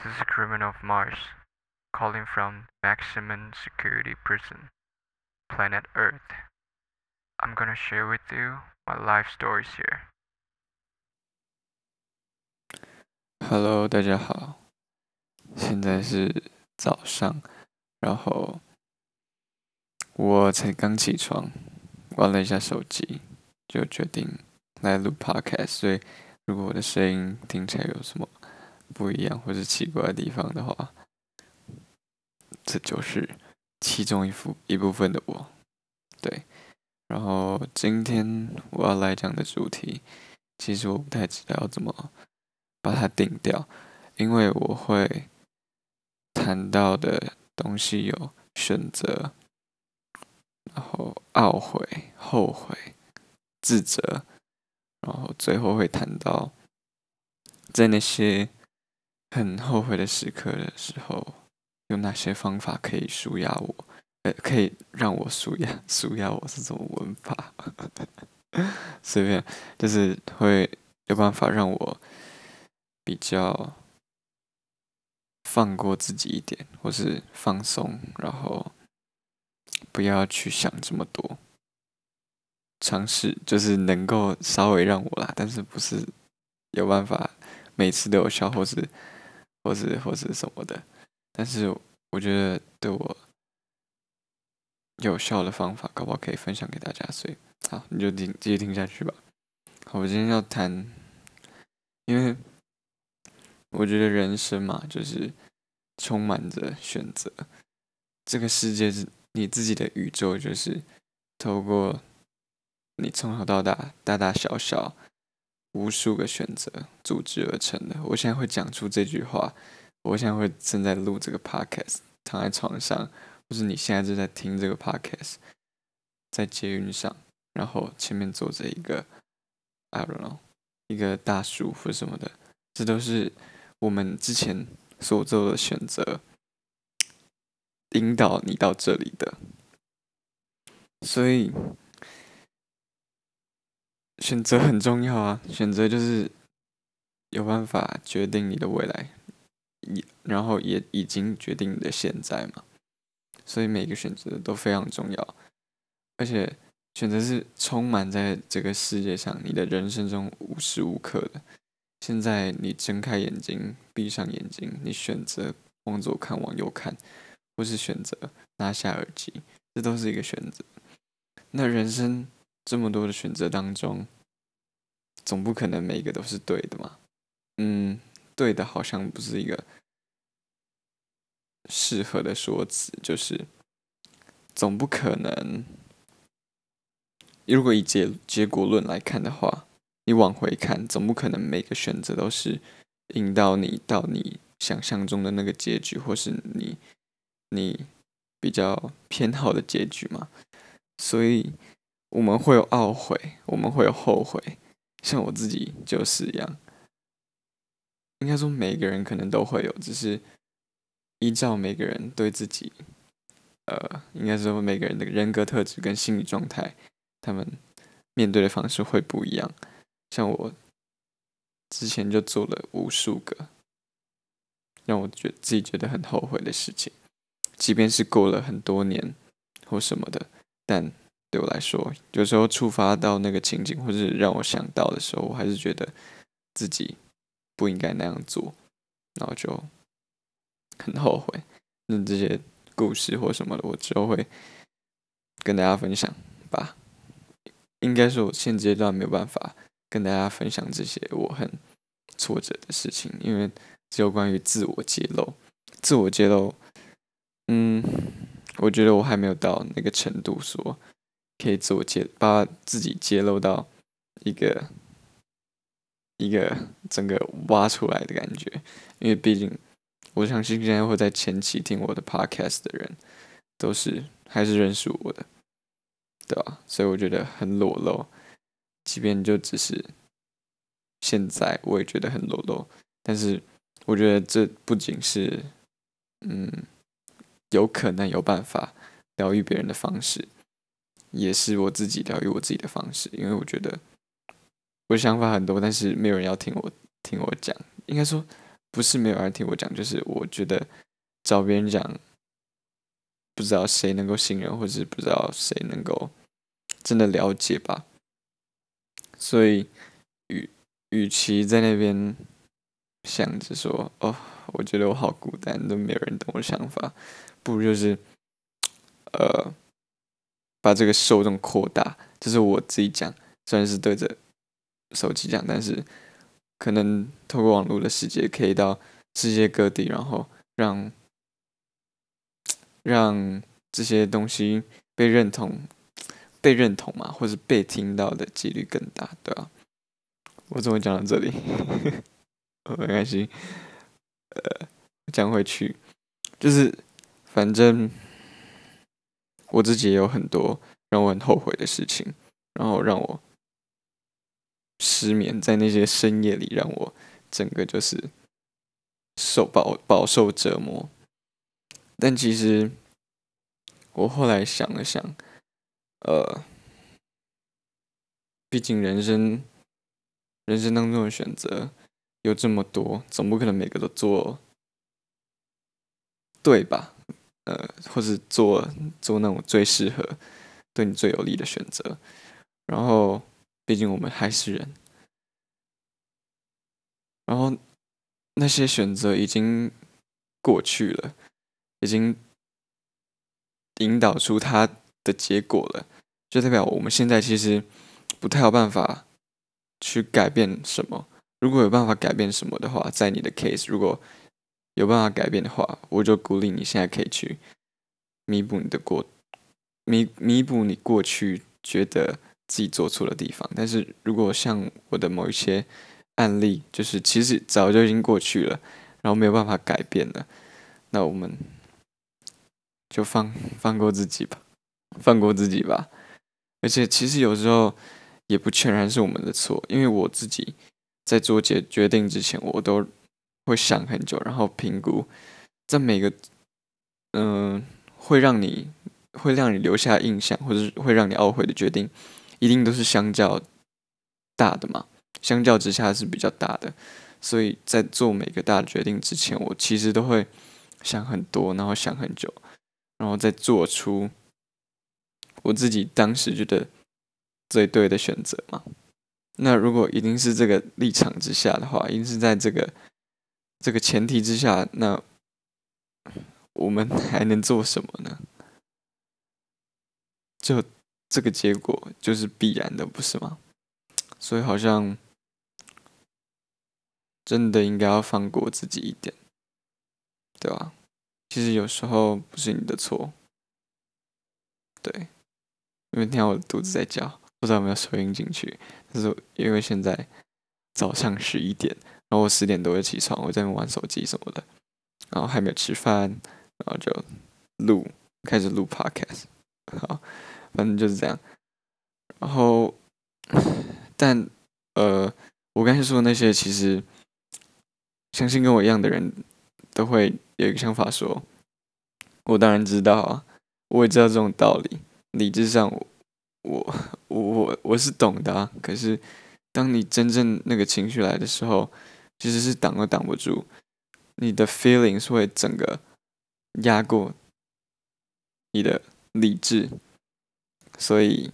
This is a criminal of Mars, calling from maximum security prison, planet Earth. I'm gonna share with you my life stories here. Hello，大家好，现在是早上，然后我才刚起床，玩了一下手机，就决定来录 podcast。所以，如果我的声音听起来有什么 不一样或者奇怪的地方的话，这就是其中一副一部分的我。对，然后今天我要来讲的主题，其实我不太知道要怎么把它定掉，因为我会谈到的东西有选择，然后懊悔、后悔、自责，然后最后会谈到在那些。很后悔的时刻的时候，有哪些方法可以舒压我？呃，可以让我舒压，舒压我是什么文法？随便，就是会有办法让我比较放过自己一点，或是放松，然后不要去想这么多，尝试就是能够稍微让我啦，但是不是有办法每次都有效，或是。或是或是什么的，但是我觉得对我有效的方法，搞不好可以分享给大家。所以，好，你就听继续听下去吧。好，我今天要谈，因为我觉得人生嘛，就是充满着选择。这个世界是你自己的宇宙，就是透过你从小到大，大大小小。无数个选择组织而成的。我现在会讲出这句话，我现在会正在录这个 podcast，躺在床上，或是你现在正在听这个 podcast，在捷运上，然后前面坐着一个 I don't know 一个大叔或什么的，这都是我们之前所做的选择，引导你到这里的，所以。选择很重要啊！选择就是有办法决定你的未来，也然后也已经决定你的现在嘛。所以每个选择都非常重要，而且选择是充满在这个世界上，你的人生中无时无刻的。现在你睁开眼睛，闭上眼睛，你选择往左看，往右看，或是选择拿下耳机，这都是一个选择。那人生。这么多的选择当中，总不可能每一个都是对的嘛？嗯，对的，好像不是一个适合的说辞。就是总不可能，如果以结结果论来看的话，你往回看，总不可能每个选择都是引导你到你想象中的那个结局，或是你你比较偏好的结局嘛？所以。我们会有懊悔，我们会有后悔，像我自己就是一样。应该说每个人可能都会有，只是依照每个人对自己，呃，应该说每个人的人格特质跟心理状态，他们面对的方式会不一样。像我之前就做了无数个让我觉自己觉得很后悔的事情，即便是过了很多年或什么的，但。对我来说，有时候触发到那个情景，或者让我想到的时候，我还是觉得自己不应该那样做，然后就很后悔。那这些故事或什么的，我之后会跟大家分享吧。应该说，我现阶段没有办法跟大家分享这些我很挫折的事情，因为只有关于自我揭露。自我揭露，嗯，我觉得我还没有到那个程度说。可以自我揭，把自己揭露到一个一个整个挖出来的感觉，因为毕竟我相信现在会在前期听我的 podcast 的人，都是还是认识我的，对吧？所以我觉得很裸露，即便就只是现在，我也觉得很裸露。但是我觉得这不仅是嗯有可能有办法疗愈别人的方式。也是我自己疗愈我自己的方式，因为我觉得我想法很多，但是没有人要听我听我讲。应该说，不是没有人听我讲，就是我觉得找别人讲，不知道谁能够信任，或者是不知道谁能够真的了解吧。所以，与与其在那边想着说，哦，我觉得我好孤单，都没有人懂我的想法，不如就是，呃，把这个受众扩大。这是我自己讲，虽然是对着手机讲，但是可能透过网络的世界，可以到世界各地，然后让让这些东西被认同、被认同嘛，或是被听到的几率更大，对吧？我怎么讲到这里？没关系，呃，讲回去，就是反正我自己也有很多。让我很后悔的事情，然后让我失眠，在那些深夜里，让我整个就是受饱饱受折磨。但其实我后来想了想，呃，毕竟人生人生当中的选择有这么多，总不可能每个都做对吧？呃，或是做做那种最适合。对你最有利的选择，然后，毕竟我们还是人，然后那些选择已经过去了，已经引导出它的结果了，就代表我们现在其实不太有办法去改变什么。如果有办法改变什么的话，在你的 case，如果有办法改变的话，我就鼓励你现在可以去弥补你的过。弥弥补你过去觉得自己做错的地方，但是如果像我的某一些案例，就是其实早就已经过去了，然后没有办法改变了，那我们就放放过自己吧，放过自己吧。而且其实有时候也不全然是我们的错，因为我自己在做决决定之前，我都会想很久，然后评估在每个嗯会让你。会让你留下印象，或者是会让你懊悔的决定，一定都是相较大的嘛？相较之下是比较大的，所以在做每个大的决定之前，我其实都会想很多，然后想很久，然后再做出我自己当时觉得最对的选择嘛。那如果一定是这个立场之下的话，一定是在这个这个前提之下，那我们还能做什么呢？就这个结果就是必然的，不是吗？所以好像真的应该要放过自己一点，对吧？其实有时候不是你的错，对。因为听到我的肚子在叫，不知道有没有收音进去。但是因为现在早上十一点，然后我十点多就起床，我在那玩手机什么的，然后还没有吃饭，然后就录，开始录 podcast，好。反正就是这样，然后，但呃，我刚才说的那些，其实相信跟我一样的人都会有一个想法，说，我当然知道啊，我也知道这种道理，理智上我我我我是懂的啊。可是，当你真正那个情绪来的时候，其实是挡都挡不住，你的 feelings 会整个压过你的理智。所以，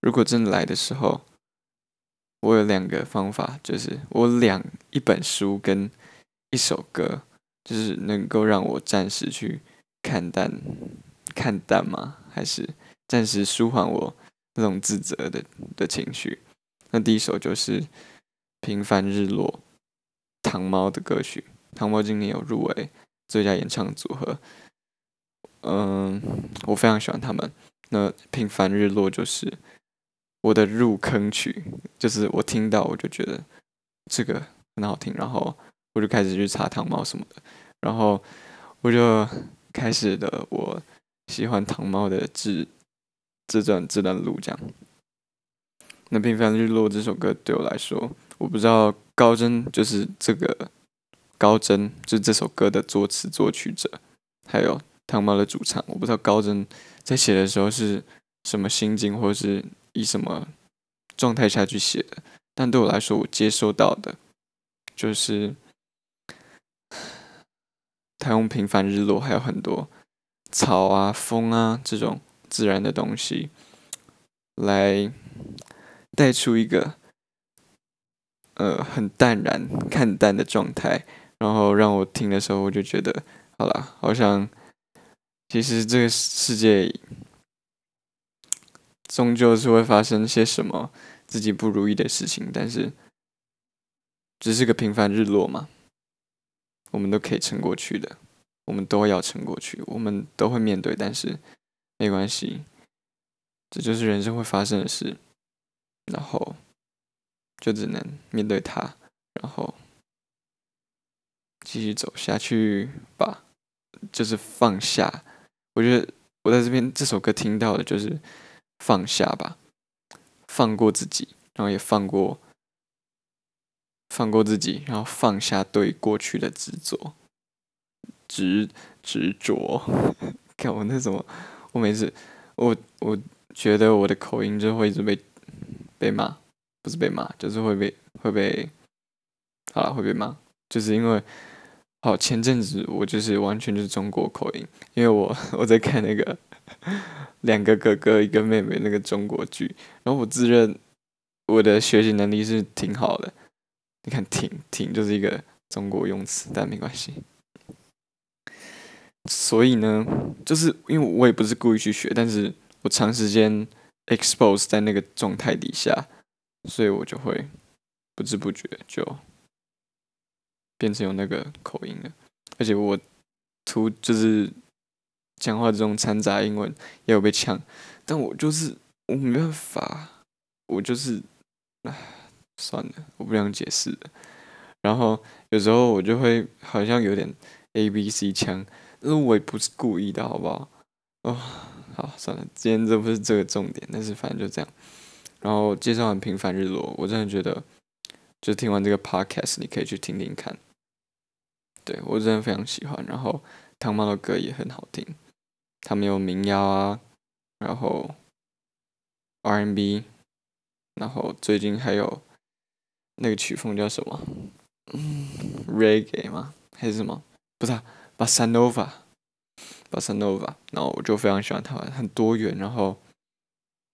如果真的来的时候，我有两个方法，就是我两一本书跟一首歌，就是能够让我暂时去看淡看淡吗？还是暂时舒缓我那种自责的的情绪？那第一首就是《平凡日落》，糖猫的歌曲。糖猫今年有入围最佳演唱组合。嗯，我非常喜欢他们。那《平凡日落》就是我的入坑曲，就是我听到我就觉得这个很好听，然后我就开始去查糖猫什么的，然后我就开始了我喜欢糖猫的这这段这段路。这样，那《平凡日落》这首歌对我来说，我不知道高真就是这个高真，就是这首歌的作词作曲者，还有。汤猫的主唱，我不知道高真在写的时候是什么心境，或是以什么状态下去写的。但对我来说，我接收到的就是他用平凡日落，还有很多草啊、风啊这种自然的东西，来带出一个呃很淡然、看淡的状态，然后让我听的时候，我就觉得好了，好像其实这个世界终究是会发生些什么自己不如意的事情，但是。只是个平凡日落嘛，我们都可以撑过去的，我们都要撑过去，我们都会面对，但是没关系，这就是人生会发生的事，然后就只能面对它，然后继续走下去吧，就是放下。我觉得我在这边这首歌听到的就是放下吧，放过自己，然后也放过。放过自己，然后放下对过去的执着、执执着。看我那什么，我每次我我觉得我的口音就会一直被被骂，不是被骂，就是会被会被，好了会被骂，就是因为好前阵子我就是完全就是中国口音，因为我 我在看那个 两个哥哥一个妹妹那个中国剧，然后我自认我的学习能力是挺好的。你看，挺挺就是一个中国用词，但没关系。所以呢，就是因为我也不是故意去学，但是我长时间 expose 在那个状态底下，所以我就会不知不觉就变成有那个口音了。而且我图就是讲话这种掺杂英文也有被呛，但我就是我没办法，我就是唉。算了，我不想解释了。然后有时候我就会好像有点 A B C 腔，但是我也不是故意的，好不好？哦，好，算了，今天这不是这个重点，但是反正就这样。然后介绍完《平凡日落》，我真的觉得，就听完这个 Podcast，你可以去听听看。对我真的非常喜欢。然后汤猫的歌也很好听，他们有民谣啊，然后 R&B，然后最近还有。那个曲风叫什么？嗯，Reggae 吗？还是什么？不是，Bossa Nova，Bossa Nova。然后我就非常喜欢他们，很多元。然后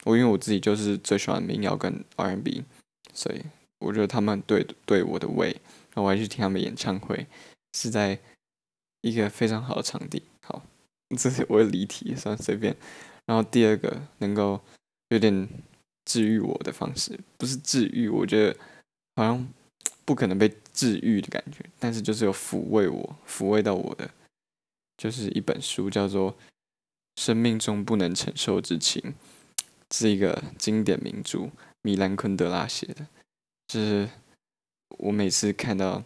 我因为我自己就是最喜欢民谣跟 R&B，所以我觉得他们对对我的胃。然后我还去听他们演唱会，是在一个非常好的场地。好，这是我的离题，算随便。然后第二个能够有点治愈我的方式，不是治愈，我觉得。好像不可能被治愈的感觉，但是就是有抚慰我、抚慰到我的，就是一本书，叫做《生命中不能承受之轻》，是一个经典名著，米兰昆德拉写的。就是我每次看到，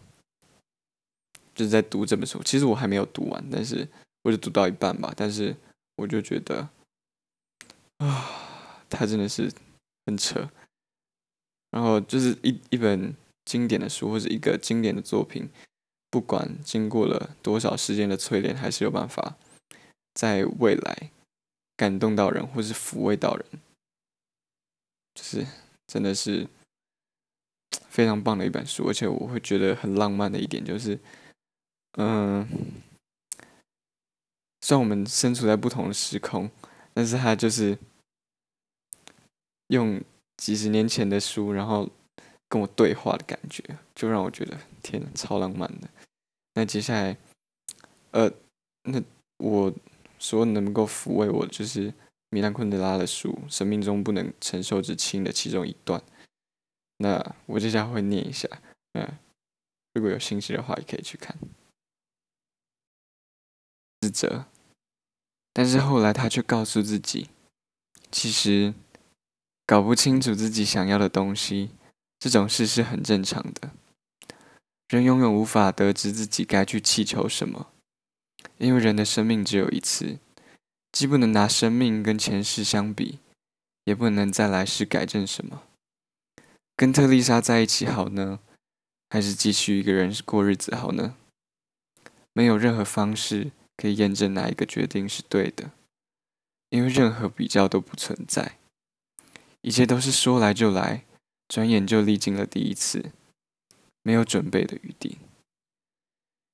就是在读这本书，其实我还没有读完，但是我就读到一半吧，但是我就觉得，啊，他真的是很扯。然后就是一一本经典的书或者一个经典的作品，不管经过了多少时间的淬炼，还是有办法在未来感动到人或是抚慰到人，就是真的是非常棒的一本书。而且我会觉得很浪漫的一点就是，嗯，虽然我们身处在不同的时空，但是它就是用。几十年前的书，然后跟我对话的感觉，就让我觉得天，超浪漫的。那接下来，呃，那我说能够抚慰我，就是米兰昆德拉的书《生命中不能承受之轻》的其中一段。那我接下来会念一下，嗯，如果有兴趣的话，也可以去看。自责，但是后来他却告诉自己，其实。搞不清楚自己想要的东西，这种事是很正常的。人永远无法得知自己该去祈求什么，因为人的生命只有一次，既不能拿生命跟前世相比，也不能在来世改正什么。跟特丽莎在一起好呢，还是继续一个人过日子好呢？没有任何方式可以验证哪一个决定是对的，因为任何比较都不存在。一切都是说来就来，转眼就历经了第一次。没有准备的余地。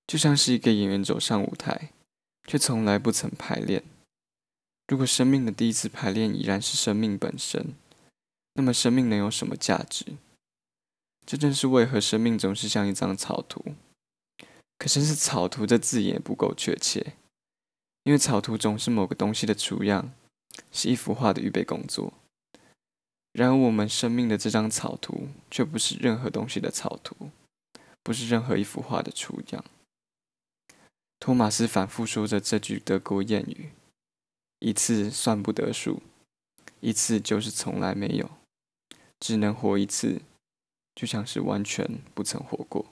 就像是一个演员走上舞台，却从来不曾排练。如果生命的第一次排练已然是生命本身，那么生命能有什么价值？这正是为何生命总是像一张草图。可是，是草图这字眼不够确切，因为草图总是某个东西的雏样，是一幅画的预备工作。然而，我们生命的这张草图却不是任何东西的草图，不是任何一幅画的雏样。托马斯反复说着这句德国谚语：“一次算不得数，一次就是从来没有，只能活一次，就像是完全不曾活过。”